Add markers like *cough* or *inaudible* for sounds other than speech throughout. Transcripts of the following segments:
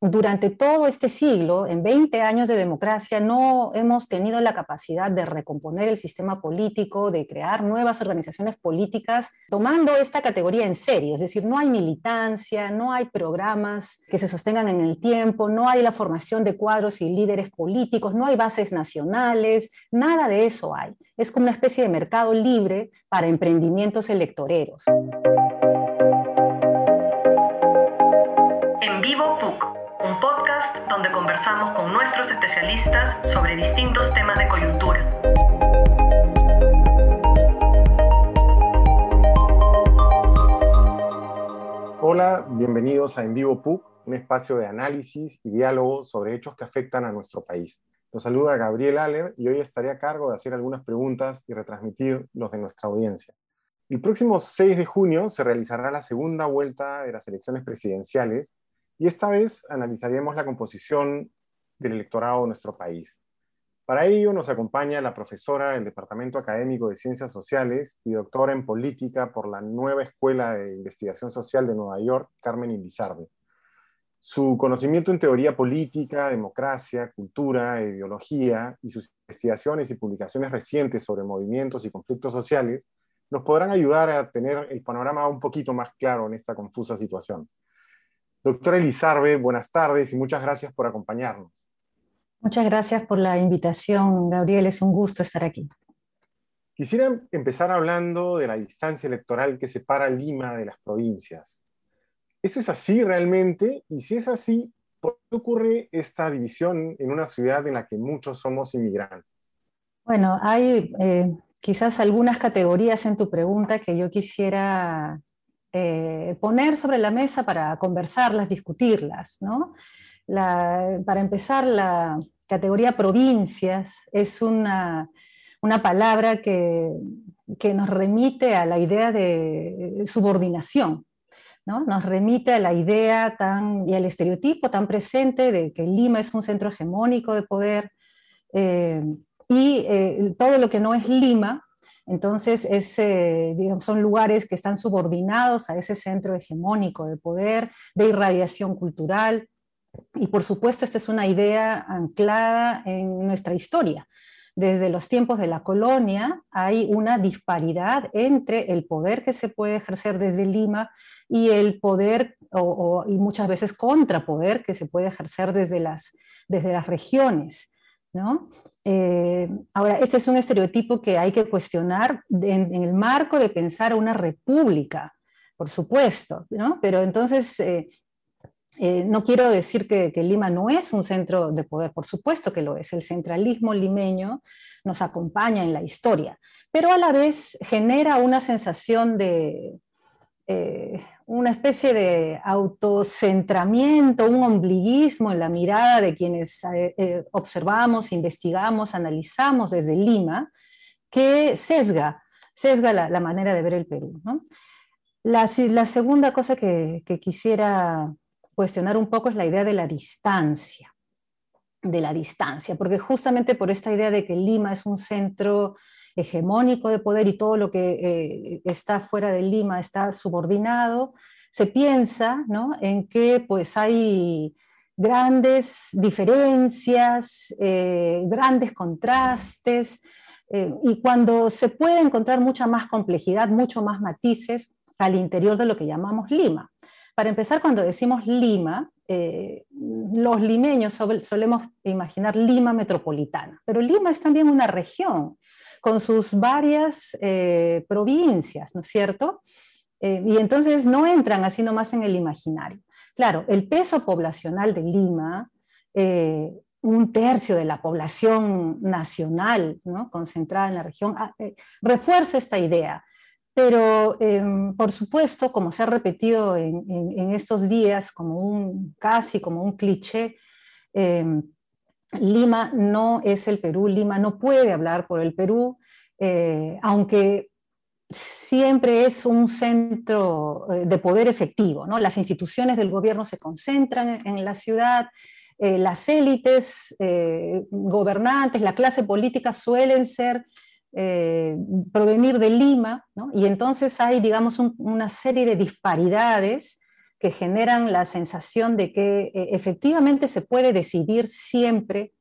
durante todo este siglo, en 20 años de democracia, no hemos tenido la capacidad de recomponer el sistema político, de crear nuevas organizaciones políticas, tomando esta categoría en serio. Es decir, no hay militancia, no hay programas que se sostengan en el tiempo, no hay la formación de cuadros y líderes políticos, no hay bases nacionales, nada de eso hay. Es como una especie de mercado libre para emprendimientos electoreros. Donde conversamos con nuestros especialistas sobre distintos temas de coyuntura. Hola, bienvenidos a En Vivo PUC, un espacio de análisis y diálogo sobre hechos que afectan a nuestro país. Nos saluda Gabriel Aller y hoy estaré a cargo de hacer algunas preguntas y retransmitir los de nuestra audiencia. El próximo 6 de junio se realizará la segunda vuelta de las elecciones presidenciales y esta vez analizaremos la composición del electorado de nuestro país. Para ello nos acompaña la profesora del Departamento Académico de Ciencias Sociales y doctora en Política por la nueva Escuela de Investigación Social de Nueva York, Carmen Ilizarde. Su conocimiento en teoría política, democracia, cultura ideología y sus investigaciones y publicaciones recientes sobre movimientos y conflictos sociales nos podrán ayudar a tener el panorama un poquito más claro en esta confusa situación. Doctora Elizarbe, buenas tardes y muchas gracias por acompañarnos. Muchas gracias por la invitación, Gabriel. Es un gusto estar aquí. Quisiera empezar hablando de la distancia electoral que separa Lima de las provincias. ¿Eso es así realmente? Y si es así, ¿por qué ocurre esta división en una ciudad en la que muchos somos inmigrantes? Bueno, hay eh, quizás algunas categorías en tu pregunta que yo quisiera eh, poner sobre la mesa para conversarlas, discutirlas. ¿no? para empezar, la categoría provincias es una, una palabra que, que, nos remite a la idea de subordinación. ¿no? Nos remite a la idea tan, y al estereotipo tan presente de que Lima es un centro hegemónico de poder eh, y eh, todo lo que no es Lima entonces, son lugares que están subordinados a ese centro hegemónico de poder, de irradiación cultural. Y por supuesto, esta es una idea anclada en nuestra historia. Desde los tiempos de la colonia hay una disparidad entre el poder que se puede ejercer desde Lima y el poder, y muchas veces contrapoder, que se puede ejercer desde las, desde las regiones. ¿no? Eh, ahora, este es un estereotipo que hay que cuestionar en, el marco de pensar una república, por supuesto, ¿no? Pero entonces, eh, eh, no quiero decir que, que, Lima no es un centro de poder, por supuesto que lo es. El centralismo limeño nos acompaña en la historia, pero a la vez genera una sensación de, eh, una especie de autocentramiento, un ombliguismo en la mirada de quienes eh, eh, observamos, investigamos, analizamos desde Lima, que sesga, sesga la, manera de ver el Perú. La, segunda cosa que, que quisiera cuestionar un poco es la idea de la distancia, de la distancia, porque justamente por esta idea de que Lima es un centro hegemónico de poder y todo lo que eh, está fuera de Lima está subordinado, se piensa en que pues, hay grandes diferencias, eh, grandes contrastes, eh, y cuando se puede encontrar mucha más complejidad, mucho más matices al interior de lo que llamamos Lima. Para empezar, cuando decimos Lima, los limeños solemos imaginar Lima metropolitana, pero Lima es también una región con sus varias eh, provincias, ¿no es cierto? Eh, y entonces no entran así nomás en el imaginario. Claro, el peso poblacional de Lima, eh, un tercio de la población nacional ¿no? concentrada en la región, ah, refuerza esta idea. Pero, em, por supuesto, como se ha repetido en, estos días, como un, casi como un cliché, em, Lima no es el Perú, Lima no puede hablar por el Perú, eh, aunque siempre es un centro eh, de poder efectivo. Las instituciones del gobierno se concentran en, la ciudad, eh, las élites gobernantes, la clase política suelen ser provenir de Lima, y entonces hay, digamos, una serie de disparidades que generan la sensación de que efectivamente se puede decidir siempre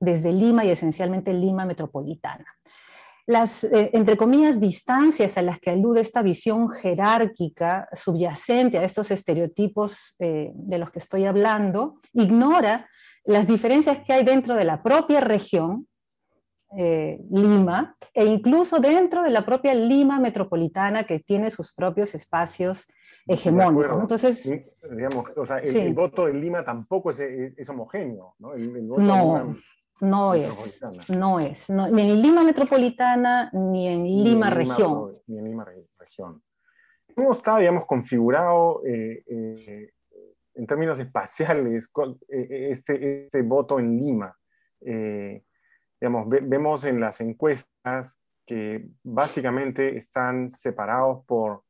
desde Lima y esencialmente Lima metropolitana. Las, eh, entre comillas, distancias a las que alude esta visión jerárquica subyacente a estos estereotipos eh, de los que estoy hablando, ignora las diferencias que hay dentro de la propia región, Lima, e incluso dentro de la propia Lima metropolitana que tiene sus propios espacios hegemónico. Entonces, digamos, o sea, el, voto en Lima tampoco es, es, homogéneo, ¿no? no, no es, no es, ni en Lima metropolitana ni en Lima, región. Ni en Lima región. ¿Cómo está, digamos, configurado eh, eh, en términos espaciales eh, este, este voto en Lima? digamos, vemos en las encuestas que básicamente están separados por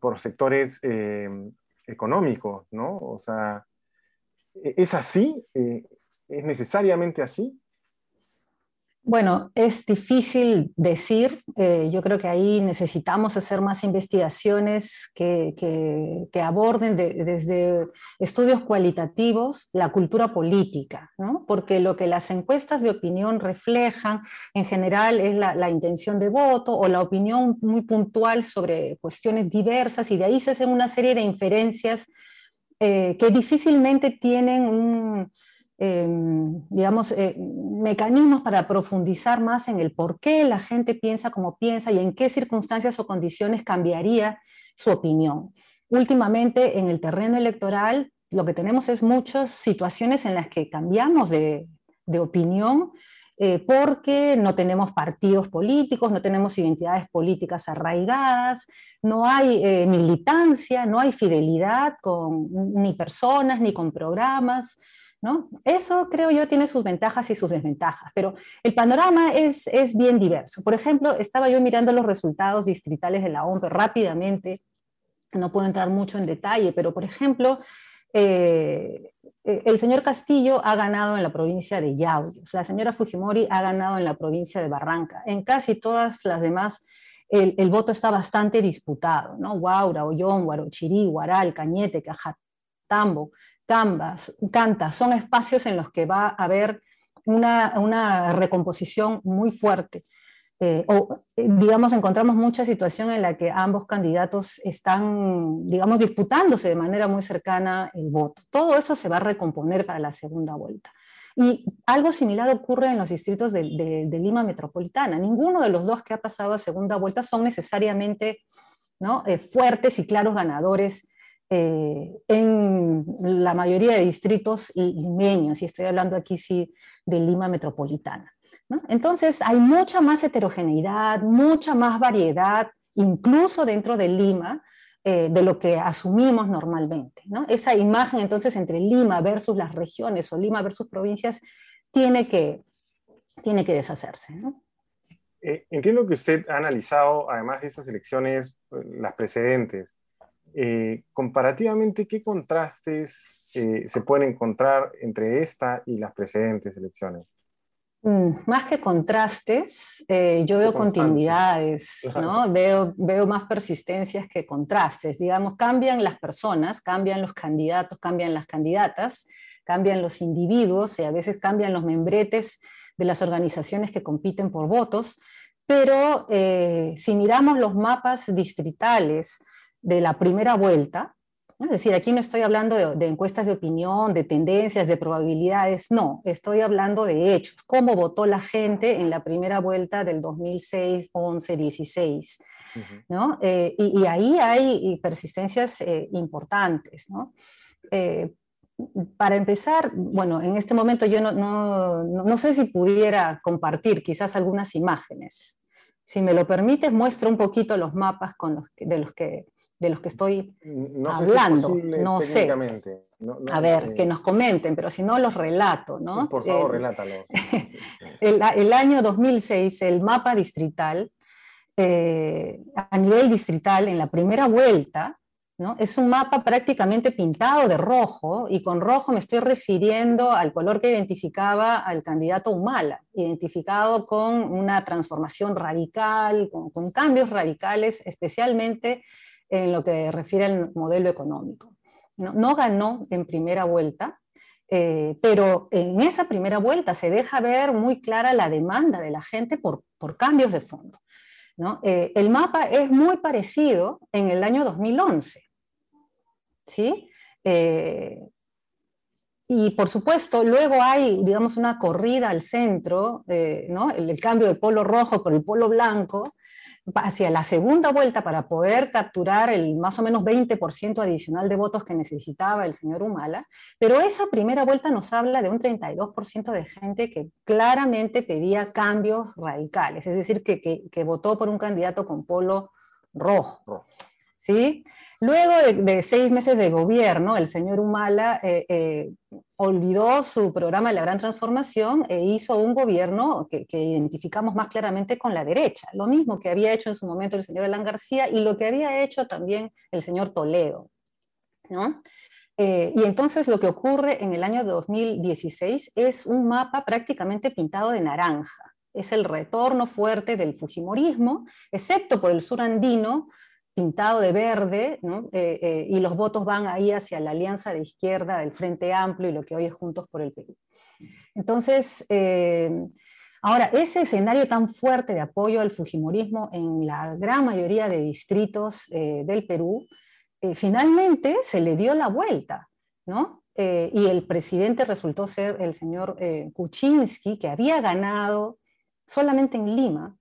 por, sectores eh, económicos, ¿no? O sea, ¿e-, ¿es así? ¿Es necesariamente así? Bueno, es difícil decir. Eh, yo creo que ahí necesitamos hacer más investigaciones que, aborden desde estudios cualitativos la cultura política, ¿no? porque lo que las encuestas de opinión reflejan en general es la, intención de voto o la opinión muy puntual sobre cuestiones diversas y de ahí se hacen una serie de inferencias eh, que difícilmente tienen un Em, digamos, eh, mecanismos para profundizar más en el por qué la gente piensa como piensa y en qué circunstancias o condiciones cambiaría su opinión. Últimamente, en el terreno electoral, lo que tenemos es muchas situaciones en las que cambiamos de, opinión eh, porque no tenemos partidos políticos, no tenemos identidades políticas arraigadas, no hay eh, militancia, no hay fidelidad con ni personas ni con programas. Eso creo yo tiene sus ventajas y sus desventajas, pero el panorama es, es bien diverso. Por ejemplo, estaba yo mirando los resultados distritales de la OMP rápidamente, no puedo entrar mucho en detalle, pero por ejemplo, eh, el señor Castillo ha ganado en la provincia de Yauli, la señora Fujimori ha ganado en la provincia de Barranca. En casi todas las demás, el, el voto está bastante disputado, ¿no? Guaura, Ollón, Guarochirí, Guaral, Cañete, Cajatambo, Canvas, Canta, son espacios en los que va a haber una, recomposición muy fuerte. Eh, o, digamos, encontramos mucha situación en la que ambos candidatos están, digamos, disputándose de manera muy cercana el voto. Todo eso se va a recomponer para la segunda vuelta. Y algo similar ocurre en los distritos de, Lima Metropolitana. Ninguno de los dos que ha pasado a segunda vuelta son necesariamente ¿no? Eh, fuertes y claros ganadores eh, en la mayoría de distritos limeños, y estoy hablando aquí sí de Lima metropolitana. Entonces hay mucha más heterogeneidad, mucha más variedad, incluso dentro de Lima, eh, de lo que asumimos normalmente. Esa imagen entonces entre Lima versus las regiones o Lima versus provincias tiene que, tiene que deshacerse. Eh, entiendo que usted ha analizado, además de estas elecciones, las precedentes. Eh, comparativamente, ¿qué contrastes eh, se pueden encontrar entre esta y las precedentes elecciones? Mm, más que contrastes, eh, yo veo continuidades, ¿no? Veo, veo más persistencias que contrastes. Digamos, cambian las personas, cambian los candidatos, cambian las candidatas, cambian los individuos y a veces cambian los membretes de las organizaciones que compiten por votos, pero si miramos los mapas distritales, de la primera vuelta, es decir, aquí no estoy hablando de, encuestas de opinión, de tendencias, de probabilidades, no, estoy hablando de hechos, cómo votó la gente en la primera vuelta del 2006, 11, 16. ¿no? Eh, y, ahí hay persistencias eh, importantes. ¿no? Eh, para empezar, bueno, en este momento yo no, no, no, sé si pudiera compartir quizás algunas imágenes. Si me lo permites, muestro un poquito los mapas con los de los que de los que estoy hablando. no sé. a ver, que nos comenten, pero si no los relato, ¿no? Por favor, eh, relátalos. *laughs* el, año 2006, el mapa distrital, eh, a nivel distrital, en la primera vuelta, ¿no? es un mapa prácticamente pintado de rojo, y con rojo me estoy refiriendo al color que identificaba al candidato Humala, identificado con una transformación radical, con, con cambios radicales, especialmente en lo que refiere al modelo económico. No, ganó en primera vuelta, eh, pero en esa primera vuelta se deja ver muy clara la demanda de la gente por, cambios de fondo. Eh, el mapa es muy parecido en el año 2011. ¿sí? Eh, y por supuesto, luego hay, digamos, una corrida al centro, ¿no? el, el, cambio del polo rojo por el polo blanco, hacia la segunda vuelta para poder capturar el más o menos 20% adicional de votos que necesitaba el señor Humala, pero esa primera vuelta nos habla de un 32% de gente que claramente pedía cambios radicales, es decir, que, que, que votó por un candidato con polo rojo. ¿Sí? Luego de, seis meses de gobierno, el señor Humala eh, eh, olvidó su programa de la gran transformación e hizo un gobierno que, identificamos más claramente con la derecha, lo mismo que había hecho en su momento el señor Alan García y lo que había hecho también el señor Toledo. Eh, y entonces lo que ocurre en el año 2016 es un mapa prácticamente pintado de naranja. Es el retorno fuerte del Fujimorismo, excepto por el sur andino, pintado de verde, eh, eh, y los votos van ahí hacia la alianza de izquierda del Frente Amplio y lo que hoy es Juntos por el Perú. Entonces, eh, ahora, ese escenario tan fuerte de apoyo al Fujimorismo en la gran mayoría de distritos del Perú, finalmente se le dio la vuelta, ¿no? y el presidente resultó ser el señor Kuczynski, que había ganado solamente en Lima,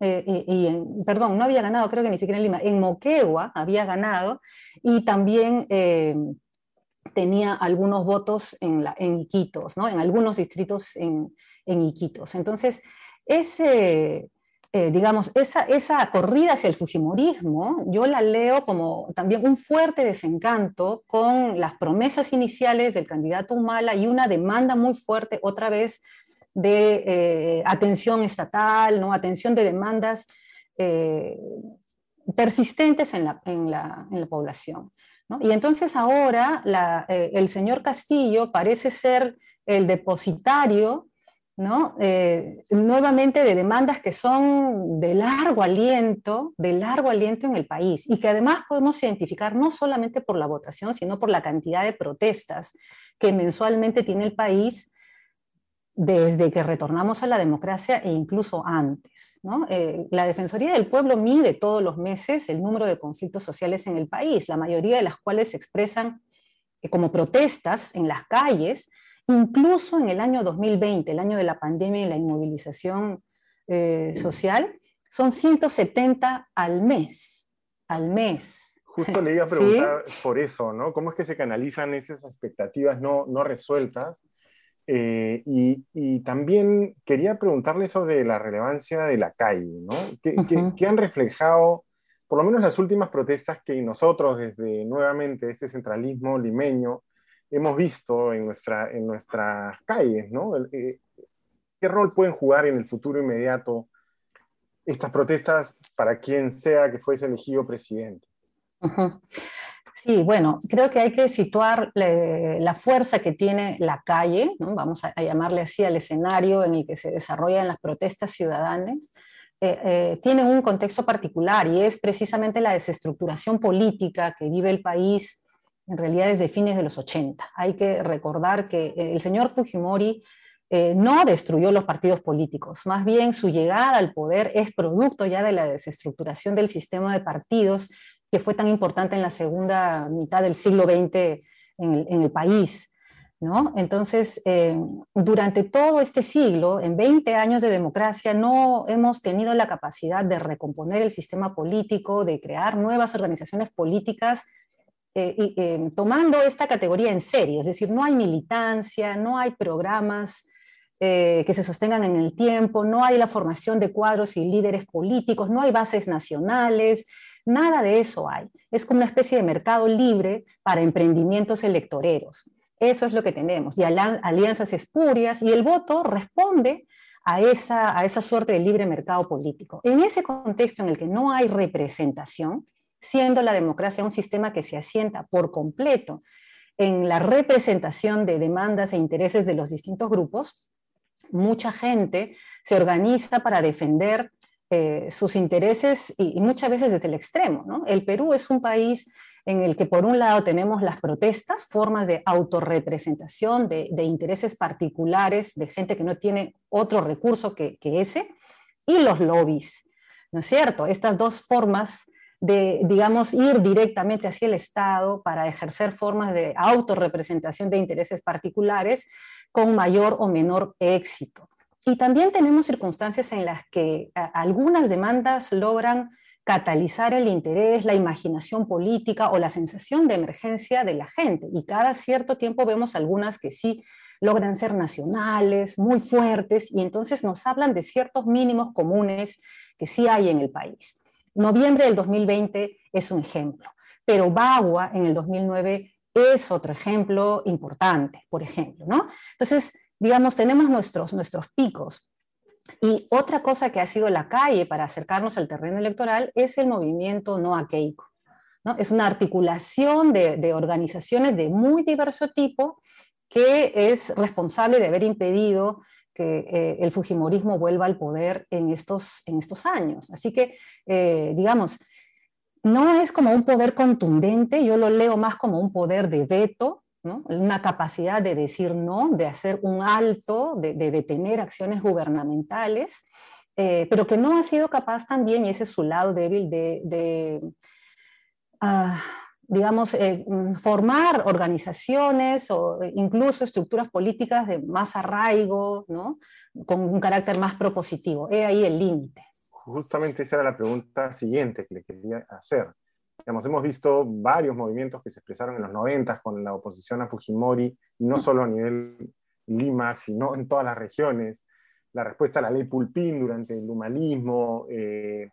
eh, y, perdón, no había ganado, creo que ni siquiera en Lima, en Moquegua había ganado y también eh, tenía algunos votos en, en Iquitos, ¿no? en algunos distritos en, en Iquitos. Entonces, ese, eh, digamos, esa, esa corrida hacia el Fujimorismo, yo la leo como también un fuerte desencanto con las promesas iniciales del candidato Humala y una demanda muy fuerte otra vez de eh, atención estatal, ¿no? atención de demandas eh, persistentes en la, en la, en la población. ¿no? Y entonces ahora eh, el señor Castillo parece ser el depositario ¿no? nuevamente de demandas que son de largo aliento, de largo aliento en el país y que además podemos identificar no solamente por la votación, sino por la cantidad de protestas que mensualmente tiene el país desde que retornamos a la democracia e incluso antes. Eh, la Defensoría del Pueblo mide todos los meses el número de conflictos sociales en el país, la mayoría de las cuales se expresan eh, como protestas en las calles, incluso en el año 2020, el año de la pandemia y la inmovilización eh, social, son 170 al mes, al mes. Justo le iba a *laughs* preguntar por eso, ¿no? ¿Cómo es que se canalizan esas expectativas no, no resueltas? Eh, y, también quería preguntarle sobre la relevancia de la calle, ¿no? ¿Qué, han reflejado, por lo menos las últimas protestas que nosotros desde nuevamente este centralismo limeño hemos visto en, nuestra, en nuestras calles, ¿no? Eh, ¿Qué rol pueden jugar en el futuro inmediato estas protestas para quien sea que fuese elegido presidente? Sí, bueno, creo que hay que situar la fuerza que tiene la calle, vamos a, llamarle así al escenario en el que se desarrollan las protestas ciudadanas. Eh, eh, tiene un contexto particular y es precisamente la desestructuración política que vive el país en realidad desde fines de los 80. Hay que recordar que el señor Fujimori eh, no destruyó los partidos políticos, más bien su llegada al poder es producto ya de la desestructuración del sistema de partidos que fue tan importante en la segunda mitad del siglo XX en el, país. ¿no? Entonces, eh, durante todo este siglo, en 20 años de democracia, no hemos tenido la capacidad de recomponer el sistema político, de crear nuevas organizaciones políticas, eh, eh, tomando esta categoría en serio. Es decir, no hay militancia, no hay programas que se sostengan en el tiempo, no hay la formación de cuadros y líderes políticos, no hay bases nacionales, Nada de eso hay. Es como una especie de mercado libre para emprendimientos electoreros. Eso es lo que tenemos. Y alianzas espurias y el voto responde a esa, a esa suerte de libre mercado político. En ese contexto en el que no hay representación, siendo la democracia un sistema que se asienta por completo en la representación de demandas e intereses de los distintos grupos, mucha gente se organiza para defender eh, sus intereses y, muchas veces desde el extremo. ¿no? El Perú es un país en el que por un lado tenemos las protestas, formas de autorrepresentación, de, de intereses particulares, de gente que no tiene otro recurso que, que, ese, y los lobbies, ¿no es cierto? Estas dos formas de, digamos, ir directamente hacia el Estado para ejercer formas de autorrepresentación de intereses particulares con mayor o menor éxito. Y también tenemos circunstancias en las que algunas demandas logran catalizar el interés, la imaginación política o la sensación de emergencia de la gente. Y cada cierto tiempo vemos algunas que sí logran ser nacionales, muy fuertes, y entonces nos hablan de ciertos mínimos comunes que sí hay en el país. Noviembre del 2020 es un ejemplo, pero Bagua en el 2009 es otro ejemplo importante, por ejemplo, ¿no? Entonces, digamos, tenemos nuestros, nuestros picos, y otra cosa que ha sido la calle para acercarnos al terreno electoral es el movimiento No a Keiko. ¿no? Es una articulación de, organizaciones de muy diverso tipo que es responsable de haber impedido que eh, el Fujimorismo vuelva al poder en estos, en estos años. Así que, eh, digamos, no es como un poder contundente, yo lo leo más como un poder de veto, una capacidad de decir no, de hacer un alto, de, detener acciones gubernamentales, eh, pero que no ha sido capaz también, y ese es su lado débil, de, ah, digamos, eh, formar organizaciones o incluso estructuras políticas de más arraigo, ¿no? con un carácter más propositivo. He ahí el límite. Justamente esa era la pregunta siguiente que le quería hacer hemos visto varios movimientos que se expresaron en los 90 con la oposición a Fujimori, no solo a nivel Lima, sino en todas las regiones. La respuesta a la ley Pulpín durante el humanismo, eh,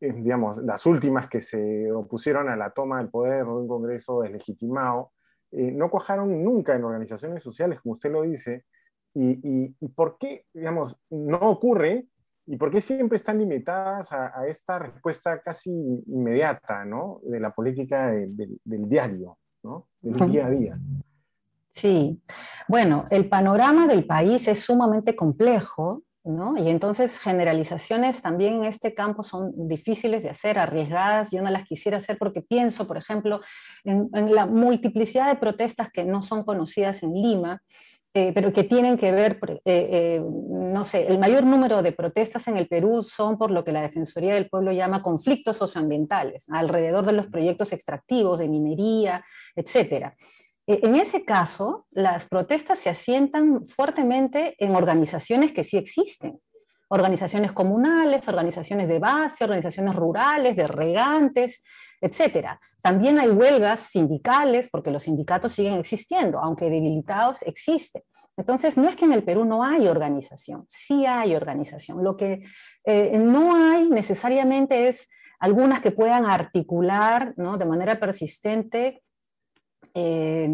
digamos, las últimas que se opusieron a la toma del poder de un Congreso deslegitimado, eh, no cuajaron nunca en organizaciones sociales, como usted lo dice. Y, y, y por qué, digamos, no ocurre ¿Y por qué siempre están limitadas a, esta respuesta casi inmediata, ¿no? De la política del diario, ¿no? Del día a día. Sí, bueno, el panorama del país es sumamente complejo, ¿no? Y entonces generalizaciones también en este campo son difíciles de hacer, arriesgadas. Yo no las quisiera hacer porque pienso, por ejemplo, en, en la multiplicidad de protestas que no son conocidas en Lima eh, pero que tienen que ver, eh, eh, no sé, el mayor número de protestas en el Perú son por lo que la Defensoría del Pueblo llama conflictos socioambientales, alrededor de los proyectos extractivos, de minería, etc. En ese caso, las protestas se asientan fuertemente en organizaciones que sí existen, organizaciones comunales, organizaciones de base, organizaciones rurales, de regantes, etc. También hay huelgas sindicales, porque los sindicatos siguen existiendo, aunque debilitados existen. Entonces, no es que en el Perú no hay organización, sí hay organización. Lo que eh, no hay necesariamente es algunas que puedan articular ¿no? de manera persistente eh,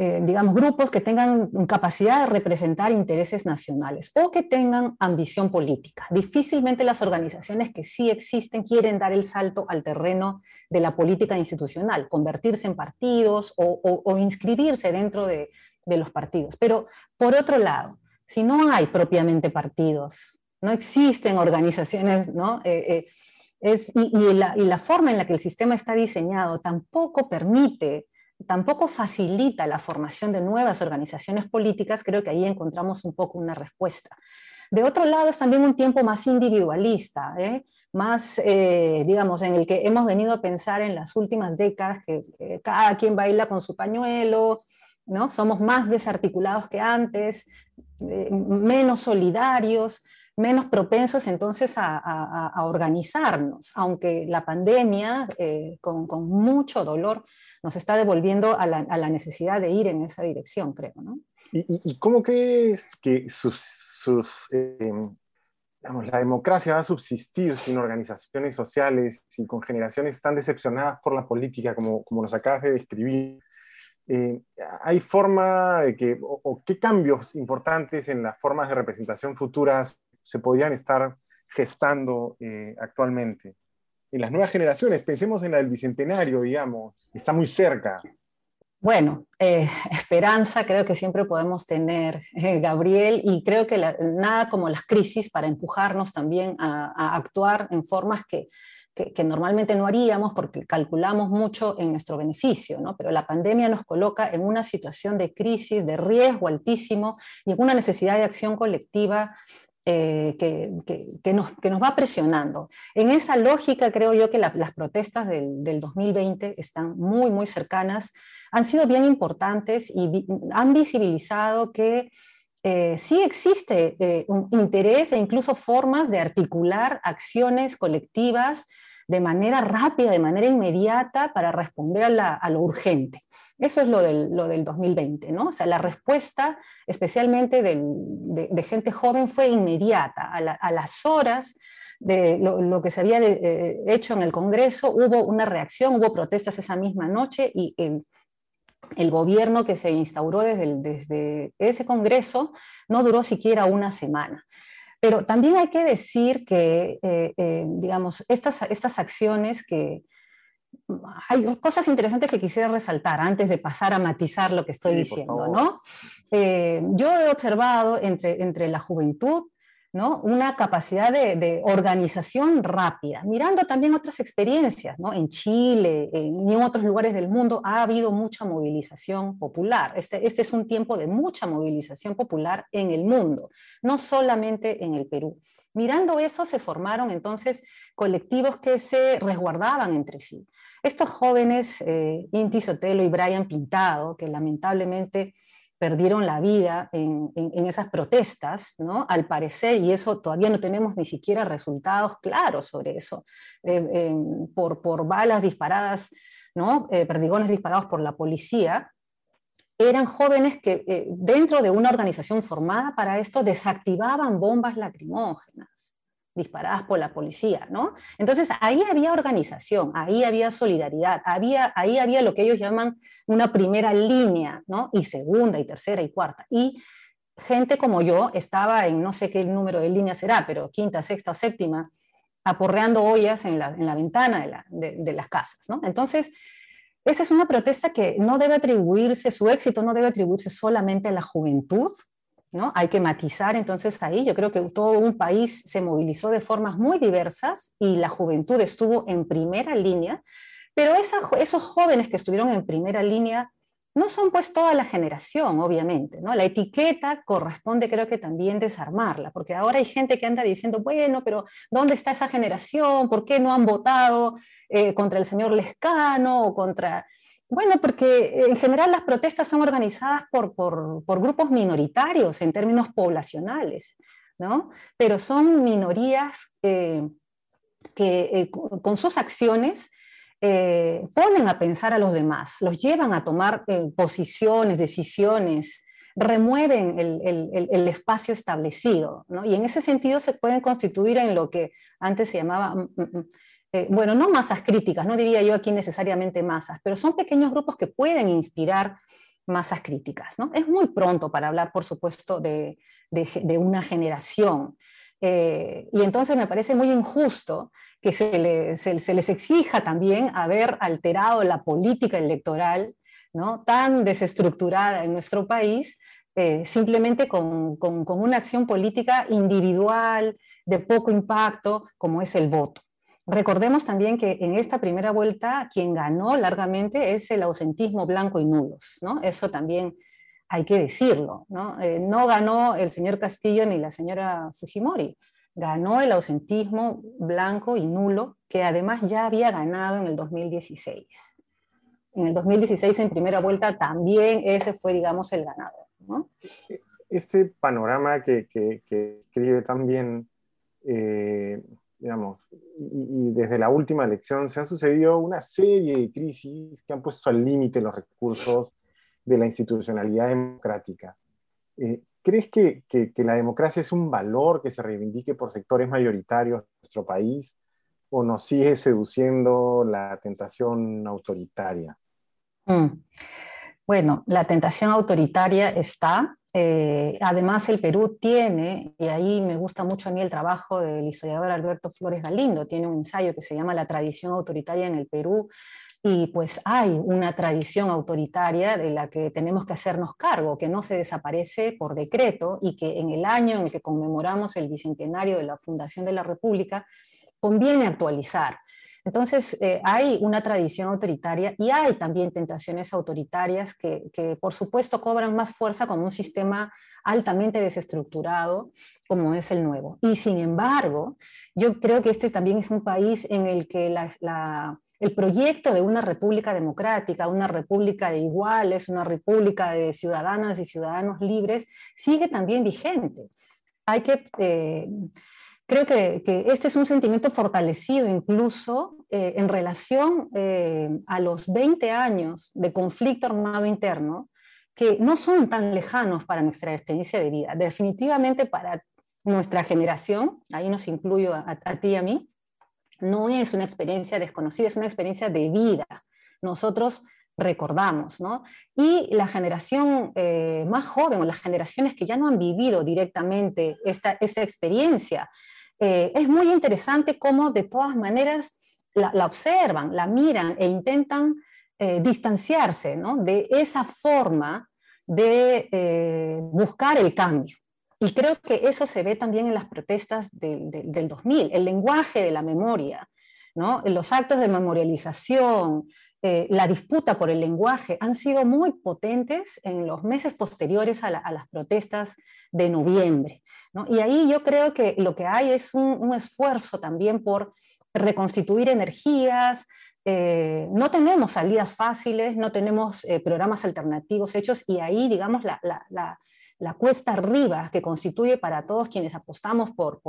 eh, digamos, grupos que tengan capacidad de representar intereses nacionales o que tengan ambición política. Difícilmente las organizaciones que sí existen quieren dar el salto al terreno de la política institucional, convertirse en partidos o, inscribirse dentro de, los partidos. Pero, por otro lado, si no hay propiamente partidos, no existen organizaciones, ¿no? Eh, eh, y, la, y, la, forma en la que el sistema está diseñado tampoco permite tampoco facilita la formación de nuevas organizaciones políticas, creo que ahí encontramos un poco una respuesta. De otro lado, es también un tiempo más individualista, ¿eh? más, eh, digamos, en el que hemos venido a pensar en las últimas décadas que, cada quien baila con su pañuelo, ¿no? Somos más desarticulados que antes, eh, menos solidarios, menos propensos entonces a, organizarnos, aunque la pandemia eh, con, mucho dolor nos está devolviendo a la, necesidad de ir en esa dirección, creo. ¿no? ¿Y, cómo crees que sus, em, la democracia va a subsistir sin organizaciones sociales y con generaciones tan decepcionadas por la política como, como nos acabas de describir? Eh, ¿Hay forma de que, o, qué cambios importantes en las formas de representación futuras se podrían estar gestando eh, actualmente. En las nuevas generaciones, pensemos en la del Bicentenario, digamos, está muy cerca. Bueno, eh, esperanza creo que siempre podemos tener, eh, Gabriel, y creo que nada como las crisis para empujarnos también a, actuar en formas que, que, normalmente no haríamos porque calculamos mucho en nuestro beneficio, ¿no? pero la pandemia nos coloca en una situación de crisis, de riesgo altísimo y en una necesidad de acción colectiva eh, que, nos, va presionando. En esa lógica creo yo que las protestas del, 2020 están muy, muy cercanas, han sido bien importantes y han visibilizado que eh, sí existe eh, un interés e incluso formas de articular acciones colectivas de manera rápida, de manera inmediata para responder a lo urgente. Eso es lo del, lo del 2020, ¿no? O sea, la respuesta, especialmente de, gente joven, fue inmediata. A, las horas de lo, que se había eh, hecho en el Congreso, hubo una reacción, hubo protestas esa misma noche y el, gobierno que se instauró desde, desde ese Congreso no duró siquiera una semana. Pero también hay que decir que, eh, eh, digamos, estas, estas acciones que, hay cosas interesantes que quisiera resaltar antes de pasar a matizar lo que estoy diciendo, ¿no? Eh, yo he observado entre, entre la juventud, ¿no? Una capacidad de, organización rápida, mirando también otras experiencias, ¿no? En Chile y en otros lugares del mundo ha habido mucha movilización popular. Este, este es un tiempo de mucha movilización popular en el mundo, no solamente en el Perú. Mirando eso se formaron entonces colectivos que se resguardaban entre sí. Estos jóvenes, eh, Inti Sotelo y Brian Pintado, que lamentablemente perdieron la vida en, esas protestas, ¿no? al parecer, y eso todavía no tenemos ni siquiera resultados claros sobre eso, eh, por, por, balas disparadas, ¿no? Eh, perdigones disparados por la policía, eran jóvenes que eh, dentro de una organización formada para esto desactivaban bombas lacrimógenas disparadas por la policía, ¿no? Entonces ahí había organización, ahí había solidaridad, había, ahí había lo que ellos llaman una primera línea, ¿no? Y segunda y tercera y cuarta. Y gente como yo estaba en no sé qué número de línea será, pero quinta, sexta o séptima, aporreando ollas en la, en la ventana de, de, las casas, ¿no? Entonces, esa es una protesta que no debe atribuirse, su éxito no debe atribuirse solamente a la juventud, ¿no? Hay que matizar entonces ahí. Yo creo que todo un país se movilizó de formas muy diversas y la juventud estuvo en primera línea, pero esos jóvenes que estuvieron en primera línea no son pues toda la generación, obviamente, ¿no? La etiqueta corresponde creo que también desarmarla, porque ahora hay gente que anda diciendo, bueno, pero ¿dónde está esa generación? ¿Por qué no han votado eh, contra el señor Lescano o contra bueno, porque en general las protestas son organizadas por, grupos minoritarios en términos poblacionales, ¿no? Pero son minorías eh, que eh, con sus acciones eh, ponen a pensar a los demás, los llevan a tomar posiciones, decisiones, remueven el, espacio establecido, ¿no? Y en ese sentido se pueden constituir en lo que antes se llamaba mm, mm, eh, bueno, no masas críticas, no diría yo aquí necesariamente masas, pero son pequeños grupos que pueden inspirar masas críticas. ¿no? Es muy pronto para hablar, por supuesto, de, una generación. Eh, y entonces me parece muy injusto que se, les exija también haber alterado la política electoral ¿no? tan desestructurada en nuestro país, eh, simplemente con, con, una acción política individual, de poco impacto, como es el voto. Recordemos también que en esta primera vuelta quien ganó largamente es el ausentismo blanco y nulos, ¿no? Eso también hay que decirlo, ¿no? Eh, no ganó el señor Castillo ni la señora Fujimori, ganó el ausentismo blanco y nulo, que además ya había ganado en el 2016. En el 2016, en primera vuelta, también ese fue, digamos, el ganador. ¿no? Este panorama que, que, que escribe también eh, digamos, y, desde la última elección se ha sucedido una serie de crisis que han puesto al límite los recursos de la institucionalidad democrática. Eh, ¿Crees que, que, la democracia es un valor que se reivindique por sectores mayoritarios de nuestro país o nos sigue seduciendo la tentación autoritaria? Mm. Bueno, la tentación autoritaria está, eh, además, el Perú tiene, y ahí me gusta mucho a mí el trabajo del historiador Alberto Flores Galindo, tiene un ensayo que se llama La tradición autoritaria en el Perú, y pues hay una tradición autoritaria de la que tenemos que hacernos cargo, que no se desaparece por decreto y que en el año en el que conmemoramos el bicentenario de la fundación de la República, conviene actualizar. Entonces, eh, hay una tradición autoritaria y hay también tentaciones autoritarias que, que, por supuesto, cobran más fuerza con un sistema altamente desestructurado como es el nuevo. Y sin embargo, yo creo que este también es un país en el que la, la, el proyecto de una república democrática, una república de iguales, una república de ciudadanas y ciudadanos libres, sigue también vigente. Hay que... Eh, creo que, este es un sentimiento fortalecido incluso eh, en relación eh, a los 20 años de conflicto armado interno, que no son tan lejanos para nuestra experiencia de vida. Definitivamente para nuestra generación, ahí nos incluyo a, ti y a mí, no es una experiencia desconocida, es una experiencia de vida. Nosotros recordamos, ¿no? Y la generación eh, más joven o las generaciones que ya no han vivido directamente esta experiencia, eh, es muy interesante cómo de todas maneras la, observan, la miran e intentan eh, distanciarse ¿no? de esa forma de eh, buscar el cambio. Y creo que eso se ve también en las protestas del 2000, el lenguaje de la memoria, los actos de memorialización, eh, la disputa por el lenguaje han sido muy potentes en los meses posteriores a, la, a las protestas de noviembre. ¿no? Y ahí yo creo que lo que hay es un, esfuerzo también por reconstituir energías, eh, no tenemos salidas fáciles, no tenemos eh, programas alternativos hechos y ahí, digamos, la, cuesta arriba que constituye para todos quienes apostamos por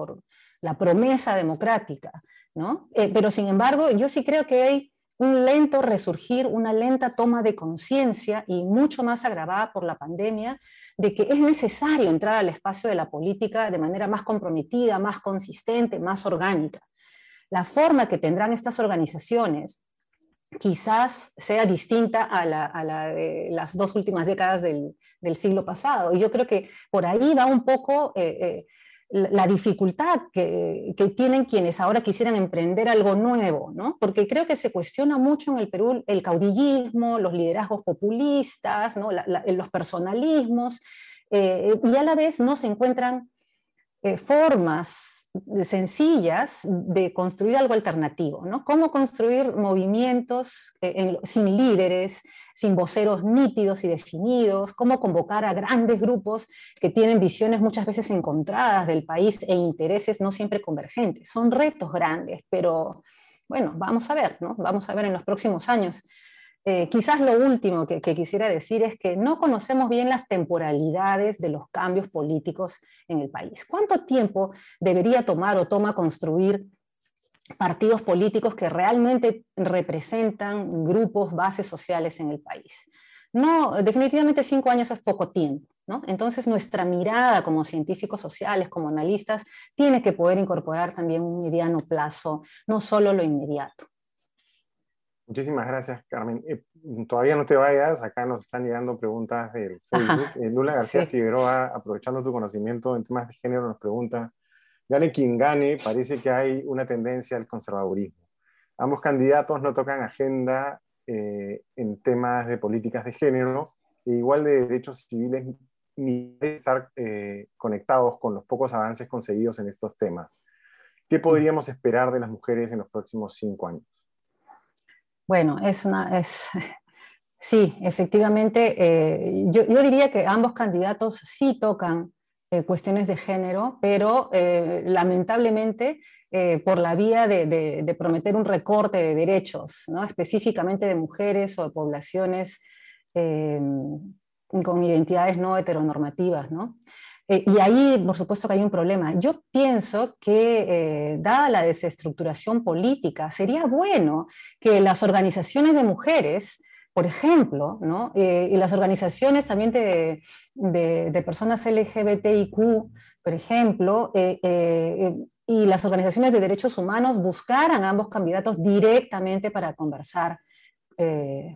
la promesa democrática. ¿No? Eh, pero sin embargo, yo sí creo que hay un lento resurgir, una lenta toma de conciencia y mucho más agravada por la pandemia, de que es necesario entrar al espacio de la política de manera más comprometida, más consistente, más orgánica. La forma que tendrán estas organizaciones quizás sea distinta a la, de las dos últimas décadas del, del, siglo pasado. Y yo creo que por ahí va un poco eh, eh, la dificultad que, que, tienen quienes ahora quisieran emprender algo nuevo, ¿no? Porque creo que se cuestiona mucho en el Perú el caudillismo, los liderazgos populistas, los personalismos, eh, y a la vez no se encuentran eh, formas sencillas de construir algo alternativo, ¿no? Cómo construir movimientos eh, sin líderes, sin voceros nítidos y definidos, cómo convocar a grandes grupos que tienen visiones muchas veces encontradas del país e intereses no siempre convergentes. Son retos grandes, pero bueno, vamos a ver, ¿no? Vamos a ver en los próximos años eh, quizás lo último que, quisiera decir es que no conocemos bien las temporalidades de los cambios políticos en el país. ¿Cuánto tiempo debería tomar o toma construir partidos políticos que realmente representan grupos, bases sociales en el país? No, definitivamente cinco años es poco tiempo. ¿no? Entonces nuestra mirada como científicos sociales, como analistas, tiene que poder incorporar también un mediano plazo, no solo lo inmediato. Muchísimas gracias, Carmen. Eh, todavía no te vayas, acá nos están llegando preguntas del Facebook. Eh, Lula García sí. Figueroa, aprovechando tu conocimiento en temas de género, nos pregunta, gane quien gane, parece que hay una tendencia al conservadurismo. Ambos candidatos no tocan agenda eh, en temas de políticas de género, e igual de derechos civiles, ni estar conectados con los pocos avances conseguidos en estos temas. ¿Qué podríamos esperar de las mujeres en los próximos cinco años? Bueno, es una, es, *laughs* sí, efectivamente, eh, yo, yo, diría que ambos candidatos sí tocan eh, cuestiones de género, pero eh, lamentablemente por la vía de, de, prometer un recorte de derechos, ¿no? específicamente de mujeres o de poblaciones con identidades no heteronormativas. ¿no? Eh, y ahí, por supuesto, que hay un problema. Yo pienso que, eh, dada la desestructuración política, sería bueno que las organizaciones de mujeres, por ejemplo, ¿no? Eh, y las organizaciones también de, de, de personas LGBTIQ, por ejemplo, y las organizaciones de derechos humanos buscaran a ambos candidatos directamente para conversar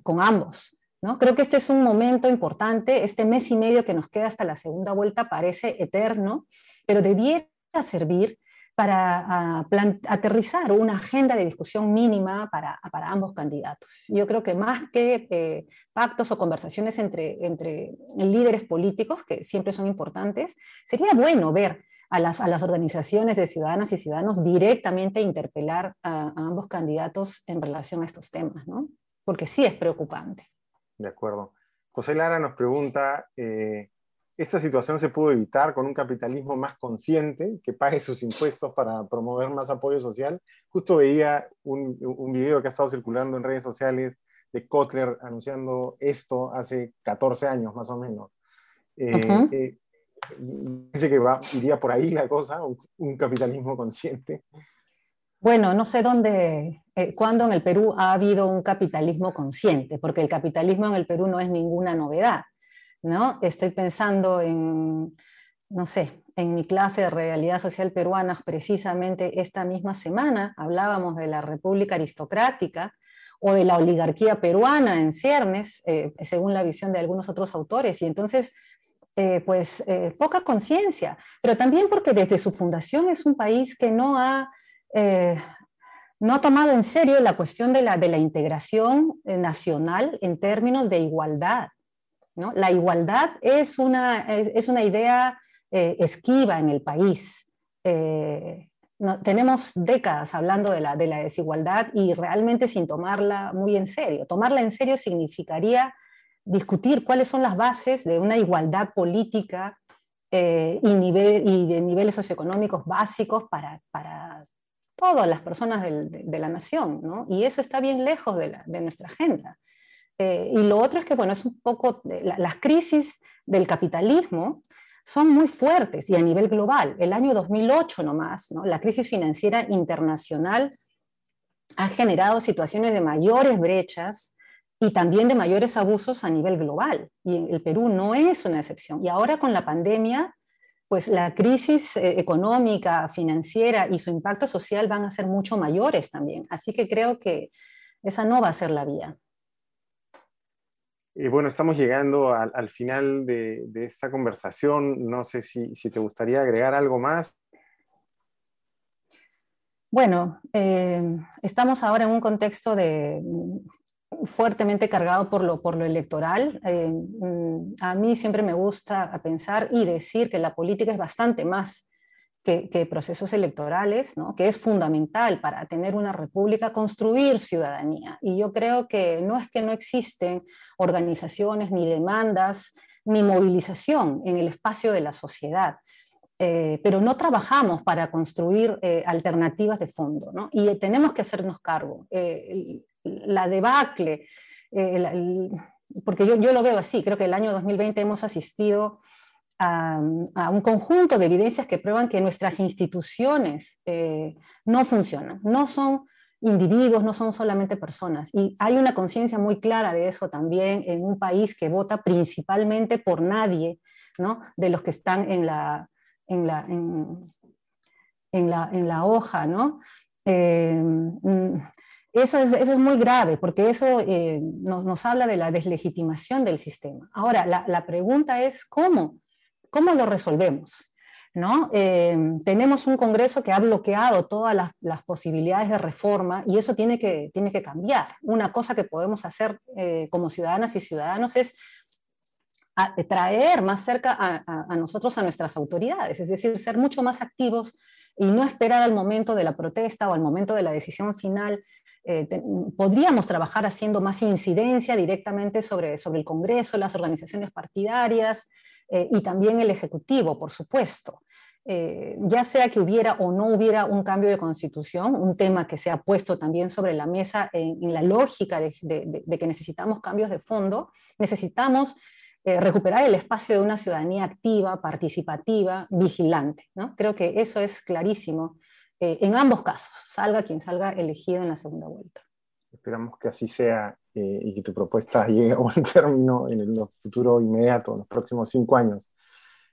con ambos. ¿No? Creo que este es un momento importante, este mes y medio que nos queda hasta la segunda vuelta parece eterno, pero debiera servir para aterrizar una agenda de discusión mínima para, para ambos candidatos. Yo creo que más que eh, pactos o conversaciones entre, entre líderes políticos, que siempre son importantes, sería bueno ver a las, a las organizaciones de ciudadanas y ciudadanos directamente interpelar a, ambos candidatos en relación a estos temas, ¿no? porque sí es preocupante. De acuerdo. José Lara nos pregunta, eh, esta situación se pudo evitar con un capitalismo más consciente que pague sus impuestos para promover más apoyo social. Justo veía un, un video que ha estado circulando en redes sociales de Kotler anunciando esto hace 14 años más o menos. Eh, eh, dice que va, iría por ahí la cosa, un, capitalismo consciente. Bueno, no sé dónde, eh, cuándo en el Perú ha habido un capitalismo consciente, porque el capitalismo en el Perú no es ninguna novedad. ¿no? Estoy pensando en, no sé, en mi clase de realidad social peruana, precisamente esta misma semana hablábamos de la República Aristocrática o de la oligarquía peruana en ciernes, eh, según la visión de algunos otros autores. Y entonces, eh, pues, eh, poca conciencia, pero también porque desde su fundación es un país que no ha, no ha tomado en serio la cuestión de la, de la integración nacional en términos de igualdad. La igualdad es una, es una idea eh, esquiva en el país. Eh, tenemos décadas hablando de la, de la desigualdad y realmente sin tomarla muy en serio. Tomarla en serio significaría discutir cuáles son las bases de una igualdad política eh, y, nivel, y de niveles socioeconómicos básicos para, para todas las personas de, la nación, ¿no? Y eso está bien lejos de, de nuestra agenda. Eh, y lo otro es que, bueno, es un poco, las crisis del capitalismo son muy fuertes y a nivel global. El año 2008 nomás, ¿no? la crisis financiera internacional ha generado situaciones de mayores brechas y también de mayores abusos a nivel global. Y el Perú no es una excepción. Y ahora con la pandemia, pues la crisis eh, económica, financiera y su impacto social van a ser mucho mayores también. Así que creo que esa no va a ser la vía. Y bueno, estamos llegando al, final de, esta conversación. No sé si, te gustaría agregar algo más. Bueno, eh, estamos ahora en un contexto de, fuertemente cargado por lo, por lo electoral. Eh, mm, a mí siempre me gusta pensar y decir que la política es bastante más que, procesos electorales, ¿no? que es fundamental para tener una república, construir ciudadanía. Y yo creo que no es que no existen organizaciones, ni demandas, ni movilización en el espacio de la sociedad. Eh, pero no trabajamos para construir eh, alternativas de fondo, ¿no? y tenemos que hacernos cargo. La debacle, porque yo, yo, lo veo así, creo que el año 2020 hemos asistido a, un conjunto de evidencias que prueban que nuestras instituciones eh, no funcionan, no son individuos, no son solamente personas. Y hay una conciencia muy clara de eso también en un país que vota principalmente por nadie, ¿no? de los que están en la, en la, en, la, en la hoja. ¿no? Eh, eso es, eso es, muy grave porque eso eh, nos, nos, habla de la deslegitimación del sistema. Ahora, la, la pregunta es cómo ¿Cómo lo resolvemos? ¿No? Eh, tenemos un Congreso que ha bloqueado todas las, posibilidades de reforma y eso tiene que, tiene que cambiar. Una cosa que podemos hacer eh, como ciudadanas y ciudadanos es traer más cerca a, nosotros a nuestras autoridades, es decir, ser mucho más activos y no esperar al momento de la protesta o al momento de la decisión final. Eh, podríamos trabajar haciendo más incidencia directamente sobre, sobre el Congreso, las organizaciones partidarias, eh, y también el Ejecutivo, por supuesto. Eh, ya sea que hubiera o no hubiera un cambio de constitución, un tema que se ha puesto también sobre la mesa en, la lógica de, que necesitamos cambios de fondo, necesitamos recuperar el espacio de una ciudadanía activa, participativa, vigilante. ¿no? Creo que eso es clarísimo en ambos casos, salga quien salga elegido en la segunda vuelta. Esperamos que así sea eh, y que tu propuesta *laughs* llegue a buen término en el futuro inmediato, en los próximos cinco años.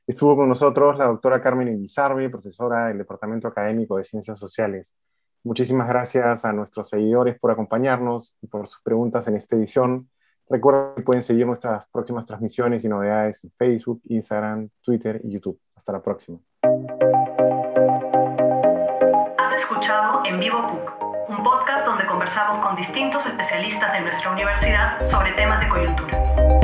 Estuvo con nosotros la doctora Carmen Elizarbe, profesora del Departamento Académico de Ciencias Sociales. Muchísimas gracias a nuestros seguidores por acompañarnos y por sus preguntas en esta edición. Recuerden que pueden seguir nuestras próximas transmisiones y novedades en Facebook, Instagram, Twitter y YouTube. Hasta la próxima. En Vivo PUC, un podcast donde conversamos con distintos especialistas de nuestra universidad sobre temas de coyuntura.